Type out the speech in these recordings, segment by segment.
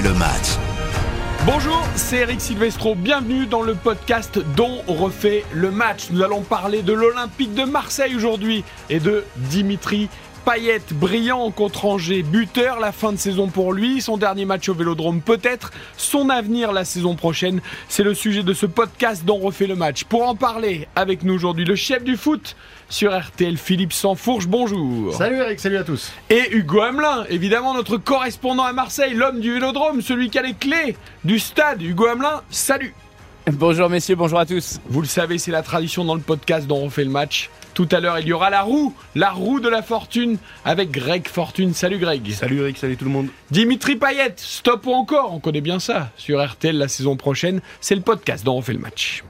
le match. Bonjour, c'est Eric Silvestro. Bienvenue dans le podcast dont on refait le match. Nous allons parler de l'Olympique de Marseille aujourd'hui et de Dimitri Payet, brillant contre Angers, buteur, la fin de saison pour lui, son dernier match au Vélodrome peut-être, son avenir la saison prochaine. C'est le sujet de ce podcast dont refait le match. Pour en parler avec nous aujourd'hui, le chef du foot sur RTL, Philippe Sansfourche, bonjour. Salut Eric, salut à tous. Et Hugo Hamelin, évidemment notre correspondant à Marseille, l'homme du Vélodrome, celui qui a les clés du stade. Hugo Hamelin, salut. Bonjour messieurs, bonjour à tous. Vous le savez, c'est la tradition dans le podcast dont on fait le match. Tout à l'heure, il y aura la roue, la roue de la fortune avec Greg Fortune. Salut Greg. Salut Eric, salut tout le monde. Dimitri Payet, stop ou encore, on connaît bien ça. Sur RTL la saison prochaine, c'est le podcast dont on fait le match.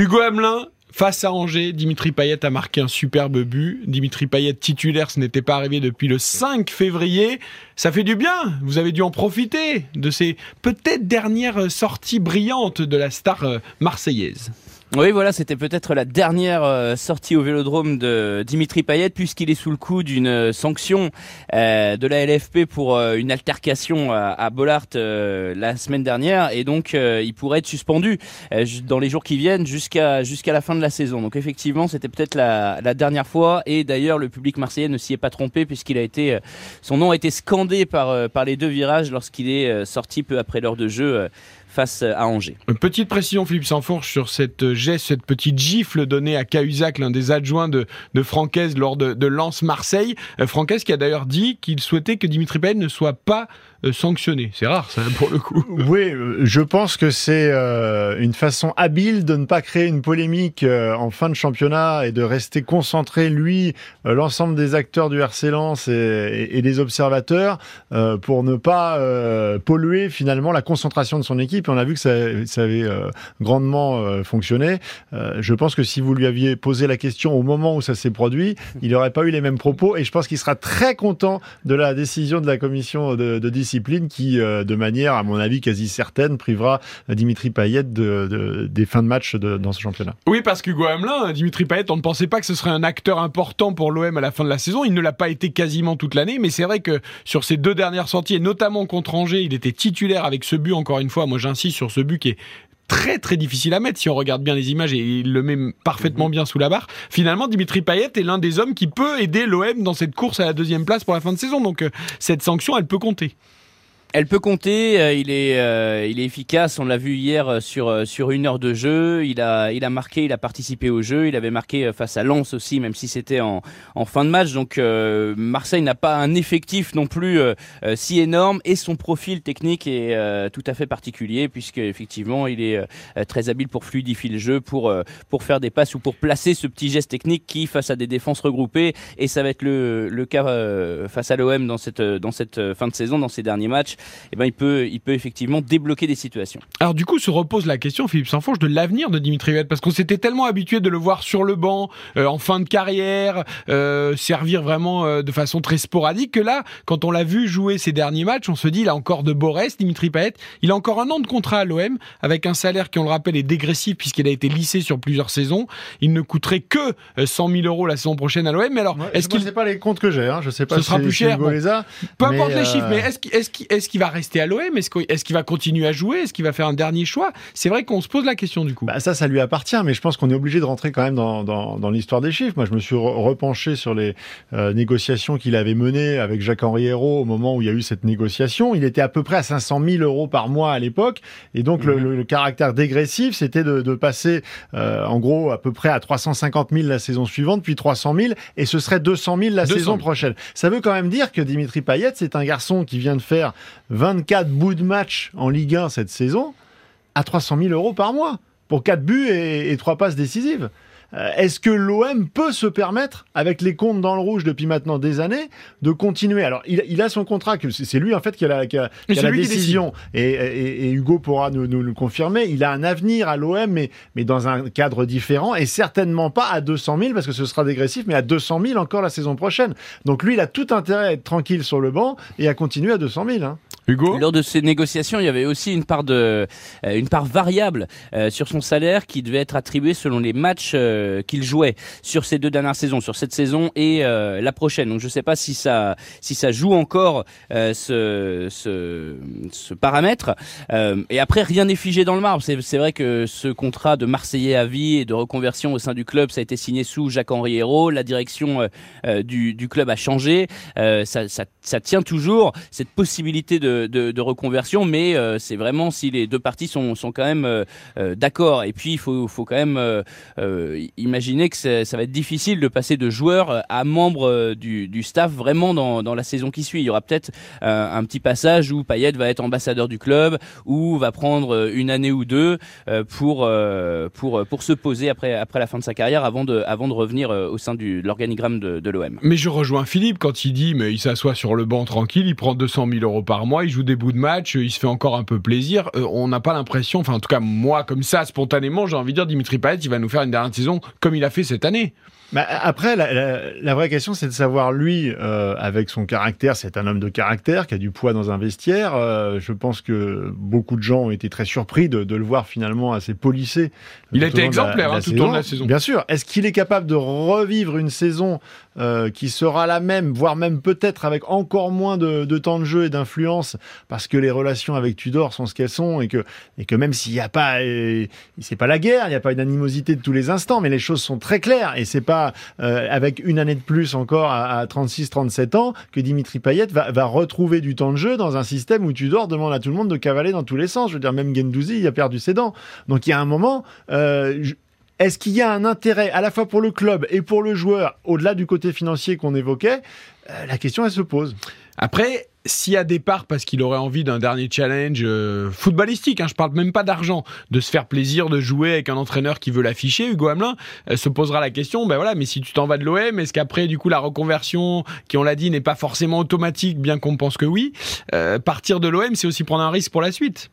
Hugo Hamelin, Face à Angers, Dimitri Payet a marqué un superbe but. Dimitri Payet titulaire, ce n'était pas arrivé depuis le 5 février. Ça fait du bien. Vous avez dû en profiter de ces peut-être dernières sorties brillantes de la star euh, marseillaise. Oui, voilà, c'était peut-être la dernière euh, sortie au Vélodrome de Dimitri Payet puisqu'il est sous le coup d'une euh, sanction euh, de la LFP pour une altercation à, Bollard la semaine dernière et donc il pourrait être suspendu dans les jours qui viennent jusqu'à jusqu'à la fin de la saison. Donc effectivement, c'était peut-être la, la, dernière fois et d'ailleurs le public marseillais ne s'y est pas trompé puisqu'il a été son nom a été scandé par par les deux virages lorsqu'il est sorti peu après l'heure de jeu face à Angers. Petite précision, Philippe Sanfourche, sur cette geste, cette petite gifle donnée à Cahuzac, l'un des adjoints de, de Francaise lors de, de Lens-Marseille. Euh, Francaise qui a d'ailleurs dit qu'il souhaitait que Dimitri Payet ne soit pas euh, sanctionné. C'est rare, ça, pour le coup. Oui, euh, je pense que c'est une façon habile de ne pas créer une polémique en fin de championnat et de rester concentré, lui, l'ensemble des acteurs du RC et, des observateurs, pour ne pas polluer finalement la concentration de son équipe on a vu que ça, avait euh, grandement euh, fonctionné. Euh, je pense que si vous lui aviez posé la question au moment où ça s'est produit, il n'aurait pas eu les mêmes propos et je pense qu'il sera très content de la décision de la commission de, de discipline qui, de manière, à mon avis, quasi certaine, privera Dimitri Payet de, de, des fins de match dans ce championnat. Oui, parce qu'Hugo Hamelin, Dimitri Payet, on ne pensait pas que ce serait un acteur important pour l'OM à la fin de la saison. Il ne l'a pas été quasiment toute l'année, mais c'est vrai que sur ces deux dernières sorties, et notamment contre Angers, il était titulaire avec ce but, encore une fois. Moi, j'insiste sur ce but qui est très très difficile à mettre si on regarde bien les images et il le met parfaitement mhm. bien sous la barre. Finalement, Dimitri Payet est l'un des hommes qui peut aider l'OM dans cette course à la deuxième place pour la fin de saison. Donc euh, cette sanction, elle peut compter. Elle peut compter, euh, il est, euh, il est efficace. On l'a vu hier euh, sur sur une heure de jeu. Il a, il a marqué, il a participé au jeu. Il avait marqué face à Lens aussi, même si c'était en, en fin de match. Donc Marseille n'a pas un effectif non plus si énorme et son profil technique est tout à fait particulier puisque effectivement il est très habile pour fluidifier le jeu, pour pour faire des passes ou pour placer ce petit geste technique qui face à des défenses regroupées et ça va être le le cas face à l'OM dans cette dans cette fin de saison, dans ces derniers matchs eh ben, il, peut, il peut effectivement débloquer des situations. Alors du coup, se repose la question, Philippe Sanfonge, de l'avenir de Dimitri Payet, parce qu'on s'était tellement habitué de le voir sur le banc, euh, en fin de carrière, euh, servir vraiment euh, de façon très sporadique, que là, quand on l'a vu jouer ces derniers matchs, on se dit, il a encore de beaux restes, Dimitri Payet, il a encore un an de contrat à l'OM, avec un salaire qui, on le rappelle, est dégressif, puisqu'il a été lissé sur plusieurs saisons. Il ne coûterait que 100 000 euros la saison prochaine à l'OM, mais alors, est-ce qu'il... sais pas les comptes que j'ai, hein. je sais pas Ce sera plus cher. Peu importe les chiffres, mais est-ce qu'il est est va rester à l'OM Est-ce qu'il va continuer à jouer? Est-ce qu'il va faire un dernier choix? C'est vrai qu'on se pose la question du coup. Bah ça, ça lui appartient, mais je pense qu'on est obligé de rentrer quand même dans, dans, dans l'histoire des chiffres. Moi, je me suis repenché sur les euh, négociations qu'il avait menées avec Jacques-Henri Hérault au moment où il y a eu cette négociation. Il était à peu près à 500 000 euros par mois à l'époque, et donc le, le, caractère dégressif, c'était de, de, passer euh, en gros à peu près à 350 000 la saison suivante, puis 300 000, et ce serait 200 000 la saison prochaine. Ça veut quand même dire que Dimitri Payet, c'est un garçon qui vient de faire 24 bout de match en Ligue 1 cette saison à 300 000 euros par mois pour 4 buts et, et 3 passes décisives. Euh, est-ce que l'OM peut se permettre, avec les comptes dans le rouge depuis maintenant des années, de continuer? Alors, il, a son contrat, c'est lui en fait qui a la, qui a, la décision, et, et, Hugo pourra nous, nous, le confirmer. Il a un avenir à l'OM, mais, mais dans un cadre différent, et certainement pas à 200 000 parce que ce sera dégressif, mais à 200 000 encore la saison prochaine. Donc lui, il a tout intérêt à être tranquille sur le banc et à continuer à 200 000. Hein. Hugo Lors de ces négociations, il y avait aussi une part de, euh, une part variable euh, sur son salaire qui devait être attribuée selon les matchs euh, qu'il jouait sur ces deux dernières saisons, sur cette saison et la prochaine. Donc je ne sais pas si ça, si ça joue encore ce, ce, paramètre. et après, rien n'est figé dans le marbre. C'est vrai que ce contrat de Marseillais à vie et de reconversion au sein du club, ça a été signé sous Jacques-Henri Hérault. La direction du, club a changé. Ça tient toujours cette possibilité de de, reconversion, mais euh, c'est vraiment si les deux parties sont, quand même euh, euh, d'accord. Et puis il faut, quand même imaginer que ça va être difficile de passer de joueur à membre du, staff vraiment dans, la saison qui suit. Il y aura peut-être un petit passage où Payet va être ambassadeur du club, ou va prendre une année ou deux pour, se poser après, après la fin de sa carrière avant de, revenir au sein de l'organigramme de, de l'OM. Mais je rejoins Philippe quand il dit mais il s'assoit sur le banc tranquille, il prend 200 000 euros par mois, il joue des bouts de match, il se fait encore un peu plaisir. Euh, on n'a pas l'impression, enfin en tout cas moi comme ça, spontanément, j'ai envie de dire Dimitri Payet, il va nous faire une dernière saison comme il a fait cette année. Bah, après, la, vraie question, c'est de savoir, lui, euh, avec son caractère, c'est un homme de caractère qui a du poids dans un vestiaire. Euh, je pense que beaucoup de gens ont été très surpris de, le voir finalement assez polissé. Il a été exemplaire hein, tout au long de la saison. Bien sûr. Est-ce qu'il est capable de revivre une saison euh, qui sera la même, voire même peut-être avec encore moins de, temps de jeu et d'influence, parce que les relations avec Tudor sont ce qu'elles sont et que, et que même s'il n'y a pas, c'est pas la guerre, il n'y a pas une animosité de tous les instants, mais les choses sont très claires et c'est pas euh, avec une année de plus encore à, 36-37 ans que Dimitri Payet va, retrouver du temps de jeu dans un système où Tudor demande à tout le monde de cavaler dans tous les sens. Je veux dire, même Gendouzi, il a perdu ses dents. Donc il y a un moment... Euh, est-ce qu'il y a un intérêt à la fois pour le club et pour le joueur, au-delà du côté financier qu'on évoquait euh, La question, elle se pose. Après, s'il y a départ parce qu'il aurait envie d'un dernier challenge euh, footballistique, hein, je parle même pas d'argent, de se faire plaisir de jouer avec un entraîneur qui veut l'afficher, Hugo Hamelin, euh, se posera la question, ben voilà, mais si tu t'en vas de l'OM, est-ce qu'après du coup la reconversion, qui on l'a dit n'est pas forcément automatique, bien qu'on pense que oui, euh, partir de l'OM, c'est aussi prendre un risque pour la suite?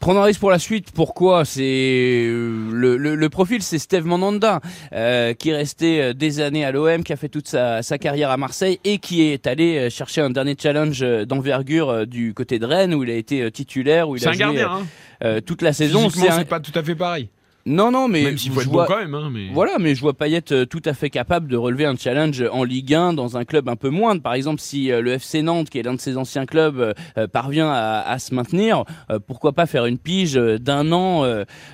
Prendre un risque pour la suite, pourquoi C'est euh, le, le, profil, c'est Steve Mandanda, euh, qui est resté euh, des années à l'OM, qui a fait toute sa, sa, carrière à Marseille et qui est allé chercher un dernier challenge d'envergure du côté de Rennes, où il a été titulaire, où il a joué hein. toute la saison. C'est pas tout à fait pareil. Non, non, mais. Même s'il faut être bon quand même. Hein, mais... Voilà, mais je vois Payet euh, tout à fait capable de relever un challenge en Ligue 1 dans un club un peu moindre. Par exemple, si euh, le FC Nantes, qui est l'un de ses anciens clubs, euh, parvient à, se maintenir, pourquoi pas faire une pige d'un an,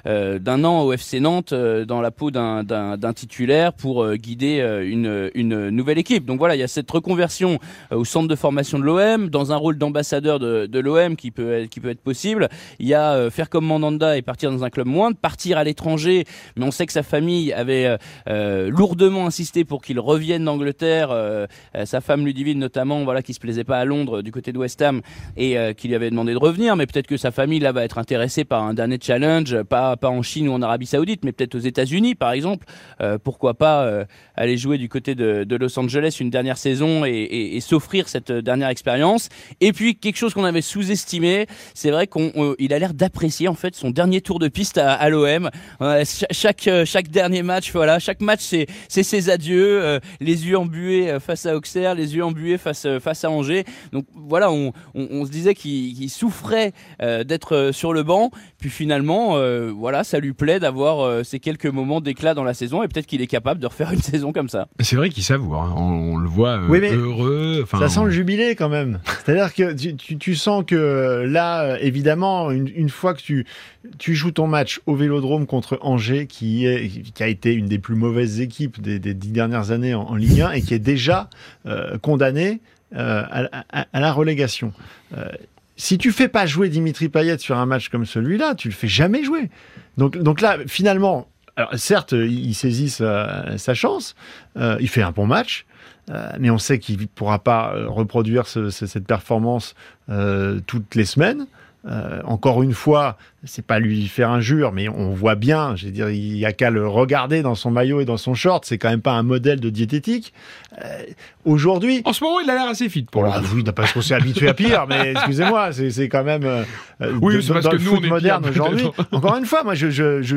d'un an au FC Nantes dans la peau d'un titulaire pour guider une, une nouvelle équipe. Donc voilà, il y a cette reconversion au centre de formation de l'OM, dans un rôle d'ambassadeur de, de l'OM qui peut, être, qui peut être possible. Il y a faire comme Mandanda et partir dans un club moindre, partir à l'étranger mais on sait que sa famille avait euh, euh, lourdement insisté pour qu'il revienne d'Angleterre. Euh, sa femme Ludivine notamment, voilà, qui se plaisait pas à Londres du côté de West Ham et qui lui avait demandé de revenir. Mais peut-être que sa famille là va être intéressée par un dernier challenge, pas pas en Chine ou en Arabie Saoudite, mais peut-être aux États-Unis par exemple. pourquoi pas aller jouer du côté de, Los Angeles une dernière saison et, s'offrir cette dernière expérience. Et puis quelque chose qu'on avait sous-estimé, c'est vrai qu'il a l'air d'apprécier en fait son dernier tour de piste à l'OM chaque euh, chaque dernier match, voilà, chaque match c'est ses adieux, euh, les yeux embués euh, face à Auxerre, les yeux embués face face à Angers. Donc voilà, on, on, se disait qu'il souffrait d'être sur le banc, puis finalement, voilà, ça lui plaît d'avoir ces quelques moments d'éclat dans la saison et peut-être qu'il est capable de refaire une saison comme ça. C'est vrai qu'il savoure, hein. on, le voit heureux. Ça sent le jubilé quand même. C'est-à-dire que tu, tu, sens que là, évidemment, une, une fois que tu tu joues ton match au Vélodrome contre Angers, qui, est, qui a été une des plus mauvaises équipes des, dix dernières années en, Ligue 1 et qui est déjà euh, condamné euh, à, la relégation. Euh, si tu fais pas jouer Dimitri Payet sur un match comme celui-là, tu le fais jamais jouer. Donc, donc là, finalement, certes, il saisit sa, chance, il fait un bon match, mais on sait qu'il ne pourra pas reproduire cette performance toutes les semaines. Euh, encore une fois, c'est pas lui faire injure, mais on voit bien, je veux dire, il y a qu'à le regarder dans son maillot et dans son short, c'est quand même pas un modèle de diététique. Euh, aujourd'hui. En ce moment, il a l'air assez fit pour le. oui, parce qu'on s'est habitué à pire, mais excusez-moi, c'est quand même. Euh, oui, c'est parce que nous, on est moderne aujourd'hui. Encore une fois, moi, je, je, je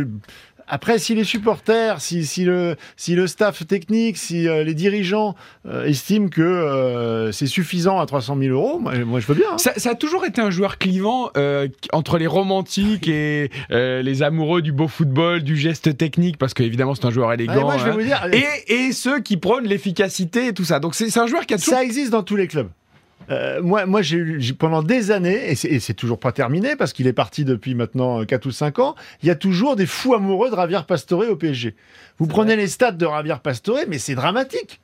Après, si les supporters, si, si, le, si le staff technique, si euh, les dirigeants euh, estiment que euh, c'est suffisant à 300 000 euros, moi, moi, je veux bien. hein. Ça, ça a toujours été un joueur clivant euh, entre les romantiques et euh, les amoureux du beau football, du geste technique, parce qu'évidemment c'est un joueur élégant. moi, je vais hein. vous dire, et, et ceux qui prônent l'efficacité et tout ça. Donc c'est c'est un joueur qui a toujours. ça existe dans tous les clubs. Euh, moi, moi j'ai eu pendant des années, et c'est- toujours pas terminé parce qu'il est parti depuis maintenant 4 ou 5 ans, il y a toujours des fous amoureux de Javier Pastore au PSG. Vous prenez les stats de Javier Pastore, mais c'est dramatique.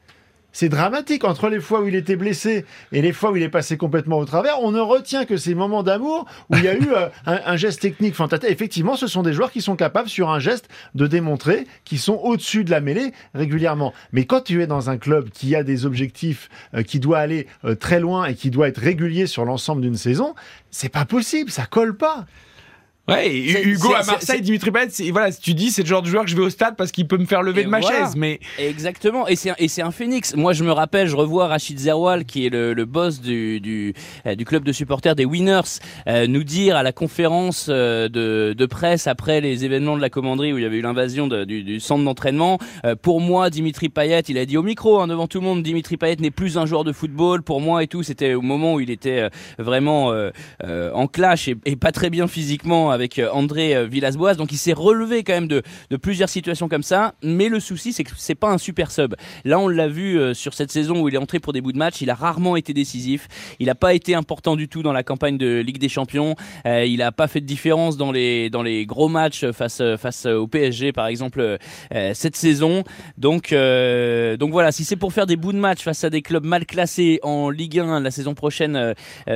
C'est dramatique. Entre les fois où il était blessé et les fois où il est passé complètement au travers, on ne retient que ces moments d'amour où il y a eu euh, un, geste technique fantastique. Effectivement, ce sont des joueurs qui sont capables, sur un geste, de démontrer qu'ils sont au-dessus de la mêlée régulièrement. Mais quand tu es dans un club qui a des objectifs, euh, qui doit aller euh, très loin et qui doit être régulier sur l'ensemble d'une saison, c'est pas possible, ça colle pas. Ouais, et Hugo à Marseille, Dimitri Payet, voilà, si tu dis c'est le genre de joueur que je vais au stade parce qu'il peut me faire lever Et de ma voilà. chaise, mais Exactement, et c'est un- et c'est un phénix. Moi, je me rappelle, je revois Rachid Zerwal, qui est le, le boss du, du, euh, du club de supporters des Winners, euh, nous dire à la conférence euh, de, de presse après les événements de la commanderie où il y avait eu l'invasion du, du centre d'entraînement. euh, pour moi, Dimitri Payet, il a dit au micro hein, devant tout le monde, Dimitri Payet n'est plus un joueur de football. Pour moi et tout, c'était au moment où il était euh, vraiment en clash et, et pas très bien physiquement avec euh, André euh, Villas-Boas. Donc il s'est relevé quand même de, plusieurs situations comme ça. Mais le souci, c'est que c'est pas un super sub. Là, on l'a vu euh, sur cette saison où il est entré pour des bouts de match. Il a rarement été décisif. Il n'a pas été important du tout dans la campagne de Ligue des Champions. Il n'a pas fait de différence dans les gros matchs face au PSG, par exemple, cette saison. Donc donc voilà, si c'est pour faire des bouts de match face à des clubs mal classés en Ligue 1 la saison prochaine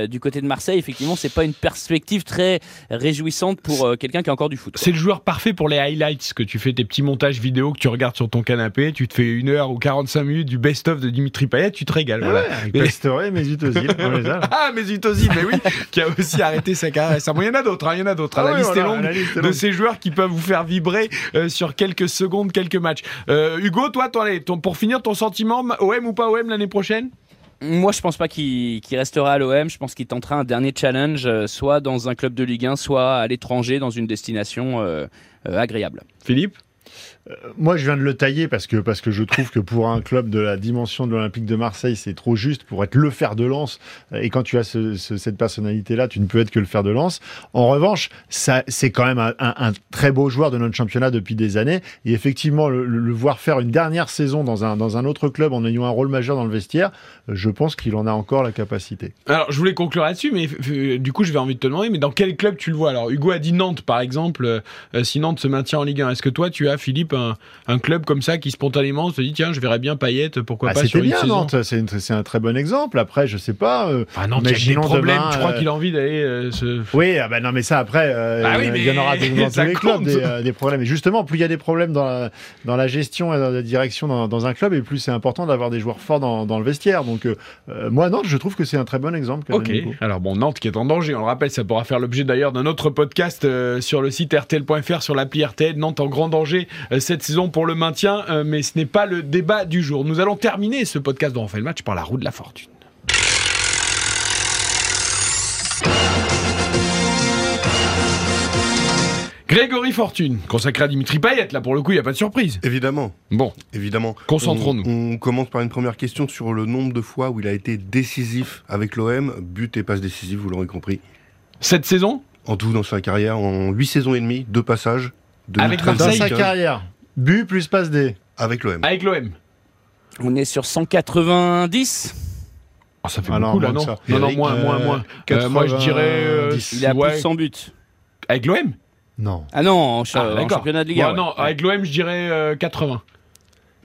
du côté de Marseille, effectivement, c'est pas une perspective très réjouissante pour euh, quelqu'un qui a encore du foot. c'est le joueur parfait pour les highlights, que tu fais tes petits montages vidéo que tu regardes sur ton canapé, tu te fais une heure ou 45 minutes du best-of de Dimitri Payet, tu te régales. voilà. Ouais, avec Mais- Pastore, Mesut Ozil. Ah, mais Ozil, mais oui, qui a aussi arrêté sa carrière. Ça, bon, il y en a d'autres, hein, il y en a d'autres. Ah la oui, liste voilà, est longue la liste est de ces joueurs qui peuvent vous faire vibrer euh, sur quelques secondes, quelques matchs. Euh, Hugo, toi, toi, allez, ton- pour finir, ton sentiment, OM ou pas OM l'année prochaine? Moi, je pense pas qu'il restera à l'OM. Je pense qu'il tentera un dernier challenge, euh, soit dans un club de Ligue 1, soit à l'étranger, dans une destination euh, euh, agréable. Philippe? Moi, je viens de le tailler parce que, parce que je trouve que pour un club de la dimension de l'Olympique de Marseille, c'est trop juste pour être le fer de lance. Et quand tu as ce- ce- cette personnalité-là, tu ne peux être que le fer de lance. En revanche, c'est quand même un, très beau joueur de notre championnat depuis des années. Et effectivement, le, voir faire une dernière saison dans un, dans un autre club en ayant un rôle majeur dans le vestiaire, euh, je pense qu'il en a encore la capacité. Alors, je voulais conclure là-dessus, mais euh, du coup, je vais envie de te demander, mais dans quel club tu le vois? Alors, Hugo a dit Nantes, par exemple, euh, si Nantes se maintient en Ligue 1. Est-ce que toi, tu as, Philippe, un, un club comme ça qui spontanément se dit, tiens, je verrais bien Payet, pourquoi Ah, pas sur une bien, saison Nantes. C'est un très bon exemple. Après, je sais pas. euh, Ah, il y a des problèmes. demain, tu crois euh, qu'il a envie d'aller euh, se... Oui, ah bah non, mais ça après, euh, Ah oui, il y en aura des- dans tous les clubs des, euh, des problèmes. Et justement, plus il y a des problèmes dans la, dans la gestion et dans la direction dans, dans un club, et plus c'est important d'avoir des joueurs forts dans, dans le vestiaire. Donc, moi, Nantes, je trouve que c'est un très bon exemple. quand Ok. même. Alors bon, Nantes qui est en danger, on le rappelle, ça pourra faire l'objet d'ailleurs d'un autre podcast sur le site rtl.fr, sur l'appli RTL. Nantes en grand danger cette saison pour le maintien, euh, mais ce n'est pas le débat du jour. Nous allons terminer ce podcast dont on fait le match par la roue de la fortune. Grégory Fortune, consacré à Dimitri Payet, là pour le coup, il n'y a pas de surprise. Évidemment, Bon, évidemment. Concentrons-nous. On, on commence par une première question sur le nombre de fois où il a été décisif avec l'OM. But et passe décisive, vous l'aurez compris. cette saison, En tout dans sa carrière, en 8 saisons et demie, deux passages. Avec 2013, Dans Marseille, sa 2015, carrière, but plus passe D. Avec l'OM. avec l'OM. On est sur 190. Oh, ça fait Ah non, beaucoup là, moins non que ça. non, non, Eric, moins, euh, moins, moins. Euh, moi, je dirais... euh, 90. Il est à ouais, plus de 100 buts. Avec l'OM Non. Ah non, en, cha- Ah, en d'accord. championnat de Ligue Ouais, 1. ouais. Non, avec l'OM, je dirais euh, 80.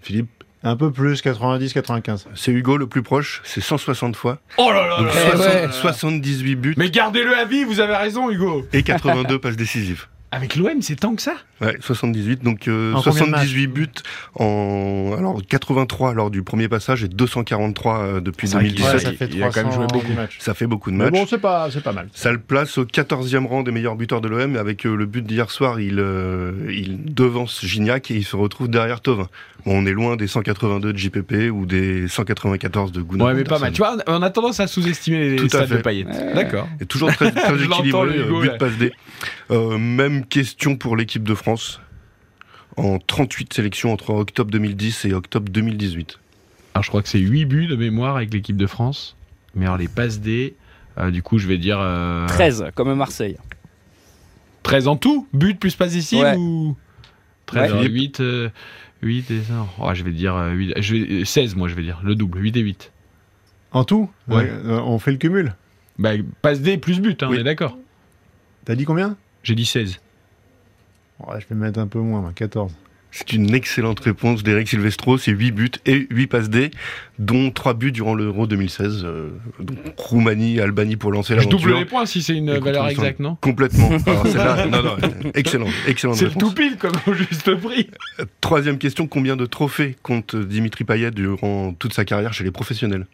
Philippe, Un peu plus, 90, 95. c'est Hugo le plus proche, c'est 160 fois. Oh là là Donc là Eh là soixante- là. 78 buts Mais gardez-le à vie, vous avez raison, Hugo. et 82 passes décisives. Avec l'OM, c'est tant que ça? Ouais, 78, donc euh, En combien de 78 buts en alors 83 lors du premier passage et 243 euh, depuis C'est vrai qu'il- 2017. Ouais, ça fait il a quand même 300 joué beaucoup. matchs. Ça fait beaucoup de Mais matchs. bon, c'est pas, c'est pas mal. Ça le place au 14e rang des meilleurs buteurs de l'OM. Avec euh, le but d'hier soir, il, euh, il devance Gignac et il se retrouve derrière Tovin. Bon, on est loin des 182 de JPP ou des 194 de Gunnar Ouais, mais pas mal. Tu vois, on a tendance à sous-estimer les Tout de fait. Payet. D'accord. Et toujours très, très équilibré, euh, but passe D. Euh, même question pour l'équipe de France. en 38 sélections entre octobre 2010 et octobre 2018. Alors je crois que c'est 8 buts de mémoire avec l'équipe de France. Mais alors les passes D, euh, du coup je vais dire... euh, 13, comme Marseille. 13 en tout But plus Ouais. ou 13 Ouais. 8, 8 et. Oh, je vais dire euh, 8, je vais, euh, 16 moi je vais dire, le double, 8 et 8. En tout Ouais. Euh, On fait le cumul. Bah, passe D plus but, hein, Oui. on est d'accord. T'as dit combien? J'ai dit 16. Oh, Je vais mettre un peu moins, moi, 14. C'est une excellente réponse d'Eric Silvestro, c'est 8 buts et 8 passes D, dont 3 buts durant l'Euro 2016, euh, donc Roumanie, Albanie pour lancer Je double l'aventure. les points si c'est une Écoute, valeur exacte, non? Complètement. Alors, celle-là, non, non, excellent, excellente C'est tout pile comme au juste prix. Troisième question, combien de trophées compte Dimitri Payet durant toute sa carrière chez les professionnels?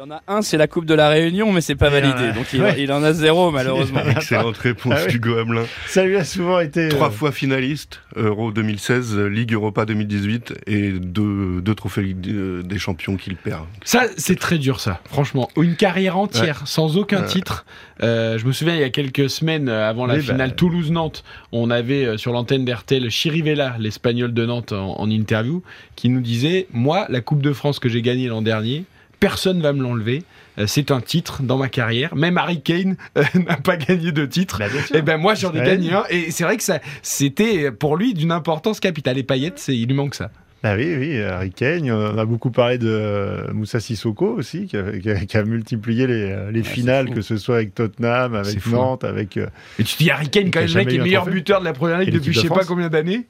Il en a un, c'est la Coupe de la Réunion, mais c'est pas validé. a- Donc il, Ouais. il en a zéro, malheureusement. Excellente réponse Ah oui. Hugo Hamelin. Ça lui a souvent été. Trois euh, fois finaliste, Euro 2016, Ligue Europa 2018 et deux, deux trophées Ligue euh, des champions qu'il perd. Ça, c'est très dur, ça. Franchement, une carrière entière sans aucun Ouais. titre. Euh, je me souviens, il y a quelques semaines, euh, avant la Oui, bah, finale Toulouse-Nantes, on avait euh, sur l'antenne d'RTL Chirivella, l'Espagnol de Nantes, en, en interview, qui nous disait Moi, la Coupe de France que j'ai gagnée l'an dernier, personne va me l'enlever. Euh, C'est un titre dans ma carrière. Même Harry Kane euh, n'a pas gagné de titre. bah. Et ben moi j'en ai gagné un et c'est vrai que ça c'était pour lui d'une importance capitale et Payet il lui manque ça. Ah oui, oui, Harry Kane. On a beaucoup parlé de euh, Moussa Sissoko aussi, qui a, qui a- qui a multiplié les, euh, les c'est finales, que ce soit avec Tottenham, avec. Nantes, avec. euh, Et tu te dis Harry Kane quand même le mec est meilleur buteur de la première ligue depuis je sais pas combien d'années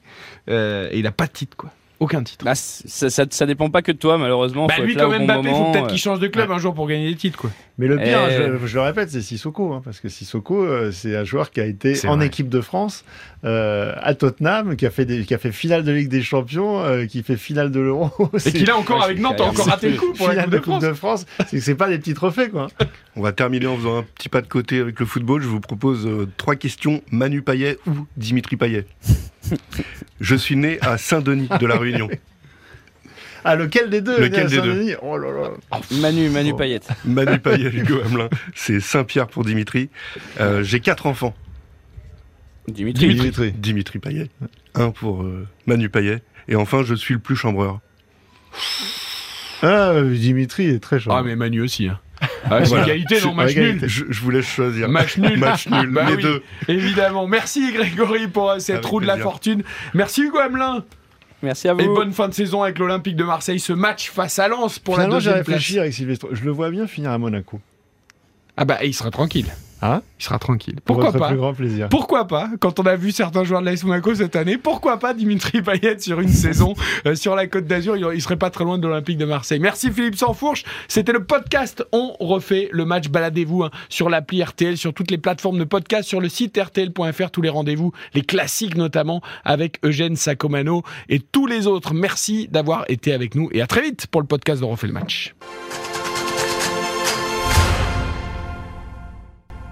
Euh, et il a pas de titre quoi. Aucun titre. Bah, ça, ça, ça dépend pas que de toi, malheureusement. Bah Faut lui quand même bon Mbappé, faut moment, peut-être euh, qu'il change de club un jour pour gagner des titres quoi. Mais le pire, Eh. je, je le répète, c'est Sissoko, hein, parce que Sissoko, euh, c'est un joueur qui a été en vrai. équipe de France euh, à Tottenham, qui a fait des, qui a fait finale de Ligue des Champions, euh, qui fait finale de l'Euro. Et C'est- qu'il a encore Ouais, avec Nantes a encore raté le coup pour la finale Coupe de France. C'est que c'est pas des petits trophées, quoi. On va terminer en faisant un petit pas de côté avec le football. Je vous propose euh, trois questions. Manu Payet ou Dimitri Payet? Je suis né à Saint-Denis de la Réunion. Ah, lequel des deux Lequel des deux Oh là là. Manu, Manu Oh. Payet. Manu Payet, Hugo Hamelin. C'est Saint-Pierre pour Dimitri. Euh, J'ai quatre enfants. Dimitri. Dimitri. Dimitri Payet. Un pour euh, Manu Payet. Et enfin, je suis le plus chambreur. Ah, Dimitri est très chaud. Ah mais Manu aussi hein. Ah, c'est Voilà. égalité non match nul. Je, je vous laisse choisir. Match nul. Match nul, Bah les oui. deux. Évidemment. Merci Grégory pour euh, cette Avec roue de la fortune. Merci Hugo Hamelin. Merci à vous. Et bonne fin de saison avec l'Olympique de Marseille. Ce match face à Lens pour Finalement, la deuxième place. réfléchi avec Sylvestre. Je le vois bien finir à Monaco. Ah bah il sera tranquille. Hein Il sera tranquille. Pour Pourquoi pas plus grand plaisir. Pourquoi pas Quand on a vu certains joueurs de l'AS Monaco cette année, pourquoi pas Dimitri Payet sur une saison euh, sur la Côte d'Azur il, il serait pas très loin de l'Olympique de Marseille. Merci Philippe Sansfourche. C'était le podcast. On refait le match. Baladez-vous hein, sur l'appli RTL, sur toutes les plateformes de podcast, sur le site rtl.fr. Tous les rendez-vous, les classiques notamment avec Eugène Sacomano et tous les autres. Merci d'avoir été avec nous et à très vite pour le podcast de On refait le match.